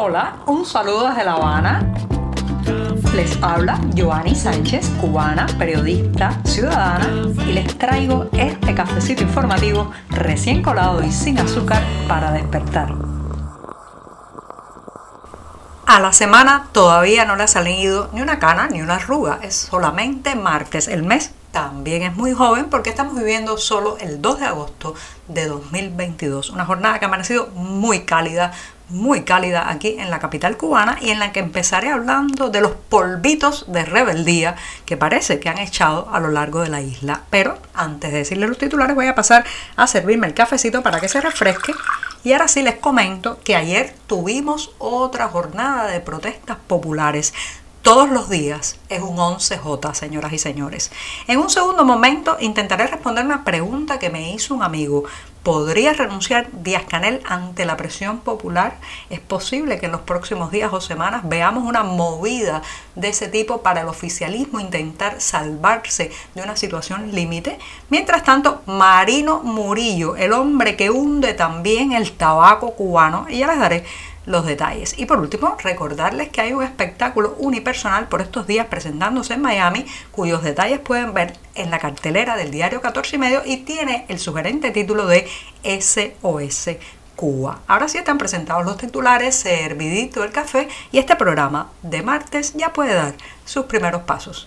Hola, un saludo desde La Habana. Les habla Joanny Sánchez, cubana, periodista, ciudadana, y les traigo este cafecito informativo recién colado y sin azúcar para despertar. A la semana todavía no le ha salido ni una cana ni una arruga, es solamente martes, el mes también es muy joven porque estamos viviendo solo el 2 de agosto de 2022, una jornada que ha amanecido muy cálida, muy cálida aquí en la capital cubana y en la que empezaré hablando de los polvitos de rebeldía que parece que han echado a lo largo de la isla. Pero antes de decirle los titulares voy a pasar a servirme el cafecito para que se refresque y ahora sí les comento que ayer tuvimos otra jornada de protestas populares todos los días es un 11J, señoras y señores. En un segundo momento intentaré responder una pregunta que me hizo un amigo. ¿Podría renunciar Díaz Canel ante la presión popular? ¿Es posible que en los próximos días o semanas veamos una movida de ese tipo para el oficialismo intentar salvarse de una situación límite? Mientras tanto, Marino Murillo, el hombre que hunde también el tabaco cubano, y ya les daré los detalles. Y por último, recordarles que hay un espectáculo unipersonal por estos días presentándose en Miami, cuyos detalles pueden ver en la cartelera del diario 14 y medio y tiene el sugerente título de SOS Cuba. Ahora sí están presentados los titulares, servidito el café y este programa de martes ya puede dar sus primeros pasos.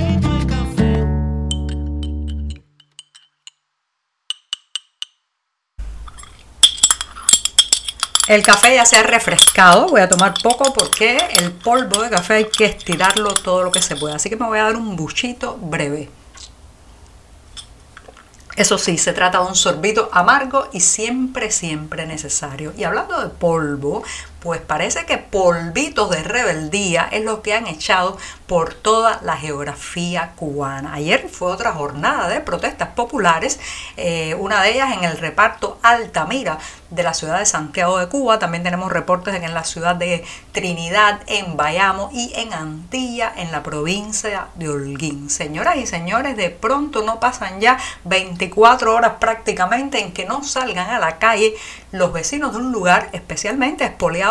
El café ya se ha refrescado, voy a tomar poco porque el polvo de café hay que estirarlo todo lo que se pueda. Así que me voy a dar un buchito breve. Eso sí, se trata de un sorbito amargo y siempre, siempre necesario. Y hablando de polvo, pues parece que polvitos de rebeldía es lo que han echado por toda la geografía cubana. Ayer fue otra jornada de protestas populares, eh, una de ellas en el reparto Altamira de la ciudad de Santiago de Cuba. También tenemos reportes en la ciudad de Trinidad, en Bayamo y en Antilla, en la provincia de Holguín. Señoras y señores, de pronto no pasan ya 24 horas prácticamente en que no salgan a la calle los vecinos de un lugar especialmente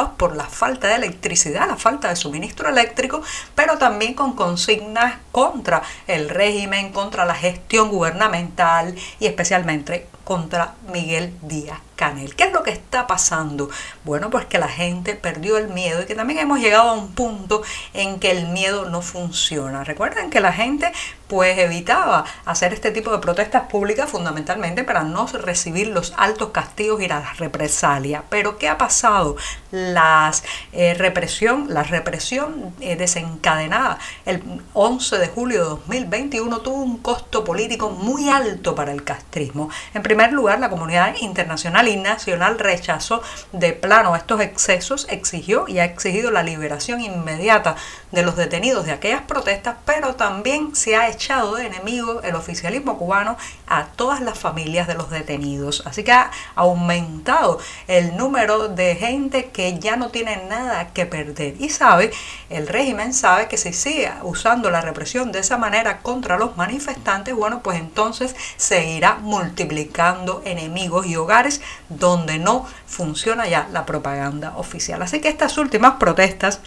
por la falta de electricidad, la falta de suministro eléctrico, pero también con consignas contra el régimen, contra la gestión gubernamental y especialmente contra Miguel Díaz Canel. ¿Qué es lo que está pasando? Bueno, pues que la gente perdió el miedo y que también hemos llegado a un punto en que el miedo no funciona. Recuerden que la gente pues evitaba hacer este tipo de protestas públicas fundamentalmente para no recibir los altos castigos y las represalias. Pero ¿qué ha pasado? Las, eh, represión, la represión eh, desencadenada el 11 de julio de 2021 tuvo un costo político muy alto para el castrismo. En primer lugar, la comunidad internacional nacional rechazó de plano estos excesos, exigió y ha exigido la liberación inmediata de los detenidos de aquellas protestas, pero también se ha echado de enemigo el oficialismo cubano a todas las familias de los detenidos. Así que ha aumentado el número de gente que ya no tiene nada que perder. Y sabe, el régimen sabe que si sigue usando la represión de esa manera contra los manifestantes, bueno, pues entonces seguirá multiplicando enemigos y hogares donde no funciona ya la propaganda oficial. Así que estas últimas protestas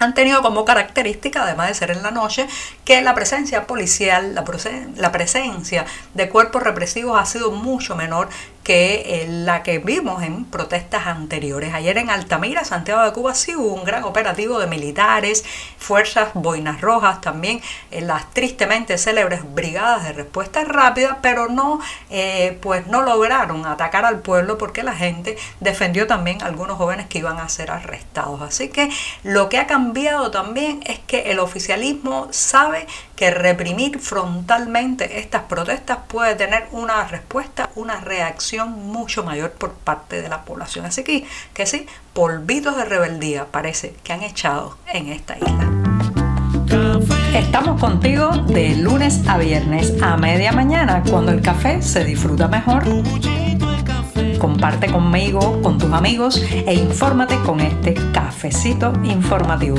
han tenido como característica, además de ser en la noche, que la presencia policial, la, presencia de cuerpos represivos ha sido mucho menor que eh, la que vimos en protestas anteriores. Ayer en Altamira, Santiago de Cuba, sí hubo un gran operativo de militares, fuerzas boinas rojas, también en las tristemente célebres brigadas de respuesta rápida, pero no, eh, pues no lograron atacar al pueblo porque la gente defendió también a algunos jóvenes que iban a ser arrestados. Así que lo que ha cambiado también es que el oficialismo sabe que reprimir frontalmente estas protestas puede tener una respuesta, una reacción mucho mayor por parte de la población. Así que, que sí, polvitos de rebeldía parece que han echado en esta isla. Estamos contigo de lunes a viernes a media mañana cuando el café se disfruta mejor. Comparte conmigo, con tus amigos e infórmate con este cafecito informativo.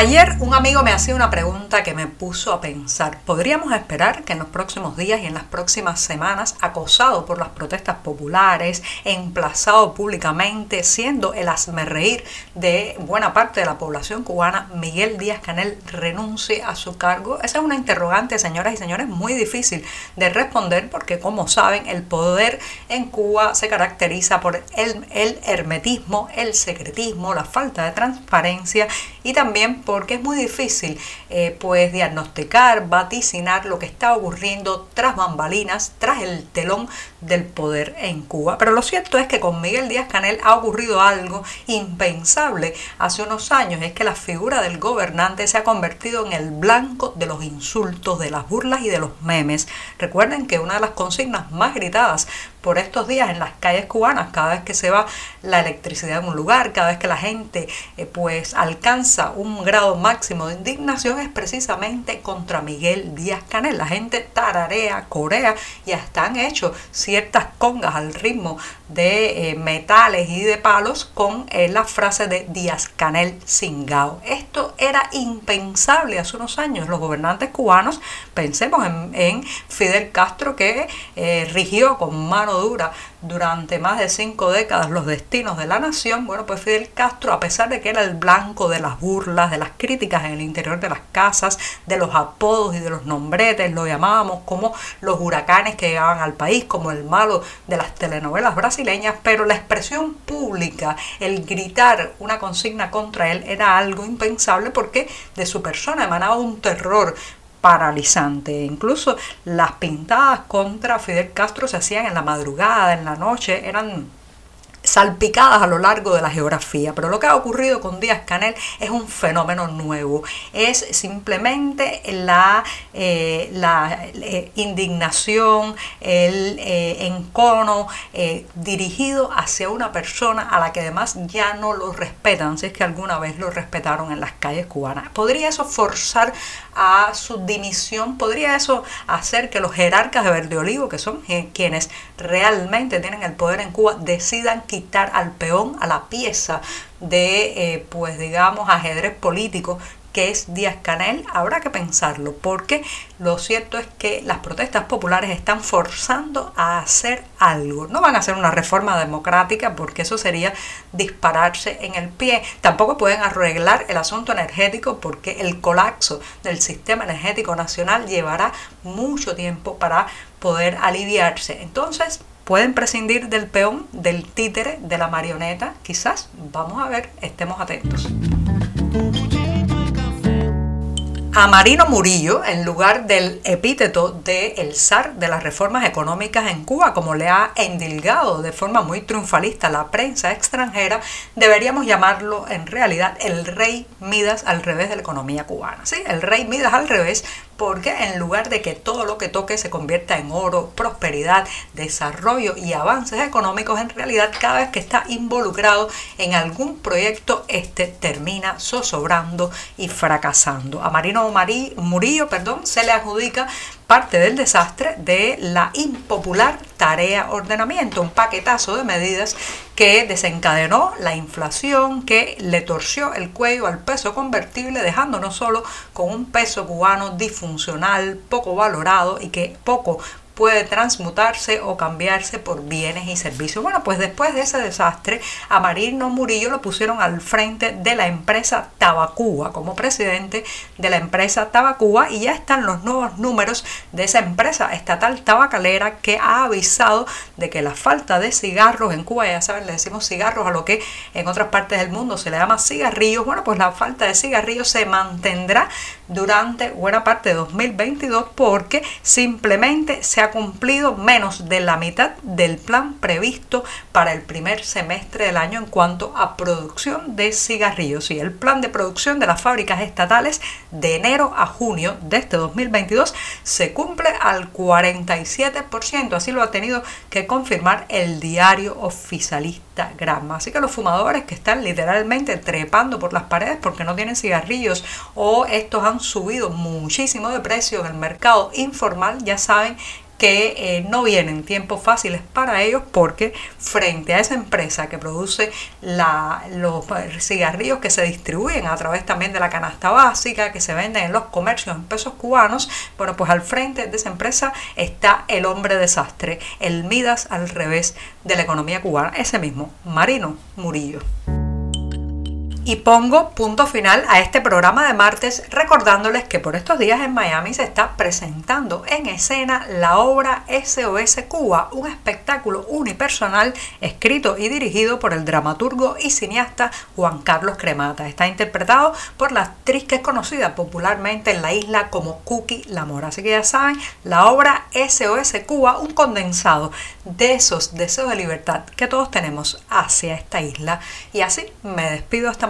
Ayer un amigo me hacía una pregunta que me puso a pensar. ¿Podríamos esperar que en los próximos días y en las próximas semanas, acosado por las protestas populares, emplazado públicamente, siendo el reír de buena parte de la población cubana, Miguel Díaz Canel renuncie a su cargo? Esa es una interrogante, señoras y señores, muy difícil de responder porque, como saben, el poder en Cuba se caracteriza por el, el hermetismo, el secretismo, la falta de transparencia y también porque es muy difícil eh, pues diagnosticar, vaticinar lo que está ocurriendo tras bambalinas, tras el telón del poder en Cuba. Pero lo cierto es que con Miguel Díaz Canel ha ocurrido algo impensable hace unos años, es que la figura del gobernante se ha convertido en el blanco de los insultos, de las burlas y de los memes. Recuerden que una de las consignas más gritadas por estos días en las calles cubanas, cada vez que se va la electricidad en un lugar, cada vez que la gente eh, pues alcanza un grado máximo de indignación es precisamente contra Miguel Díaz Canel. La gente tararea, corea y hasta han hecho ciertas congas al ritmo de eh, metales y de palos con eh, la frase de Díaz Canel Singao. Esto era impensable hace unos años. Los gobernantes cubanos, pensemos en, Fidel Castro que rigió con mano dura durante más de cinco décadas los destinos de la nación, bueno, pues Fidel Castro, a pesar de que era el blanco de las burlas, de las críticas en el interior de las casas, de los apodos y de los nombretes, lo llamábamos como los huracanes que llegaban al país, como el malo de las telenovelas brasileñas, pero la expresión pública, el gritar una consigna contra él era algo impensable porque de su persona emanaba un terror paralizante. Incluso las pintadas contra Fidel Castro se hacían en la madrugada, en la noche, eran salpicadas a lo largo de la geografía. Pero lo que ha ocurrido con Díaz Canel es un fenómeno nuevo. Es simplemente la, eh, la eh, indignación, el eh, encono dirigido hacia una persona a la que además ya no lo respetan, si es que alguna vez lo respetaron en las calles cubanas. ¿Podría eso forzar a su dimisión? ¿Podría eso hacer que los jerarcas de Verde Olivo, que son quienes realmente tienen el poder en Cuba, decidan quitar al peón, a la pieza de, eh, pues digamos, ajedrez político que es Díaz Canel, habrá que pensarlo, porque lo cierto es que las protestas populares están forzando a hacer algo. No van a hacer una reforma democrática porque eso sería dispararse en el pie. Tampoco pueden arreglar el asunto energético porque el colapso del sistema energético nacional llevará mucho tiempo para poder aliviarse. Entonces, pueden prescindir del peón, del títere, de la marioneta, quizás. Vamos a ver, estemos atentos a Marino Murillo en lugar del epíteto de el zar de las reformas económicas en Cuba, como le ha endilgado de forma muy triunfalista la prensa extranjera, deberíamos llamarlo en realidad el rey Midas al revés de la economía cubana. ¿sí? El rey Midas al revés porque en lugar de que todo lo que toque se convierta en oro, prosperidad, desarrollo y avances económicos, en realidad cada vez que está involucrado en algún proyecto, este termina zozobrando y fracasando. A Marino Murillo perdón, se le adjudica parte del desastre de la impopular tarea ordenamiento, un paquetazo de medidas que desencadenó la inflación, que le torció el cuello al peso convertible, dejándonos solo con un peso cubano disfuncional, poco valorado y que poco puede transmutarse o cambiarse por bienes y servicios. Bueno, pues después de ese desastre, a Marino Murillo lo pusieron al frente de la empresa Tabacuba, como presidente de la empresa Tabacuba, y ya están los nuevos números de esa empresa estatal tabacalera que ha avisado de que la falta de cigarros en Cuba, ya saben, le decimos cigarros a lo que en otras partes del mundo se le llama cigarrillos, bueno, pues la falta de cigarrillos se mantendrá durante buena parte de 2022 porque simplemente se ha cumplido menos de la mitad del plan previsto para el primer semestre del año en cuanto a producción de cigarrillos. Y el plan de producción de las fábricas estatales de enero a junio de este 2022 se cumple al 47%. Así lo ha tenido que confirmar el diario oficialista Gramma. Así que los fumadores que están literalmente trepando por las paredes porque no tienen cigarrillos o estos han subido muchísimo de precio en el mercado informal, ya saben que eh, no vienen tiempos fáciles para ellos porque frente a esa empresa que produce los cigarrillos que se distribuyen a través también de la canasta básica, que se venden en los comercios en pesos cubanos, bueno, pues al frente de esa empresa está el hombre desastre, el Midas al revés de la economía cubana, ese mismo, Marino Murillo. Y pongo punto final a este programa de martes recordándoles que por estos días en Miami se está presentando en escena la obra SOS Cuba, un espectáculo unipersonal escrito y dirigido por el dramaturgo y cineasta Juan Carlos Cremata. Está interpretado por la actriz que es conocida popularmente en la isla como Cookie Lamora. Así que ya saben, la obra SOS Cuba, un condensado de esos deseos de libertad que todos tenemos hacia esta isla. Y así me despido hasta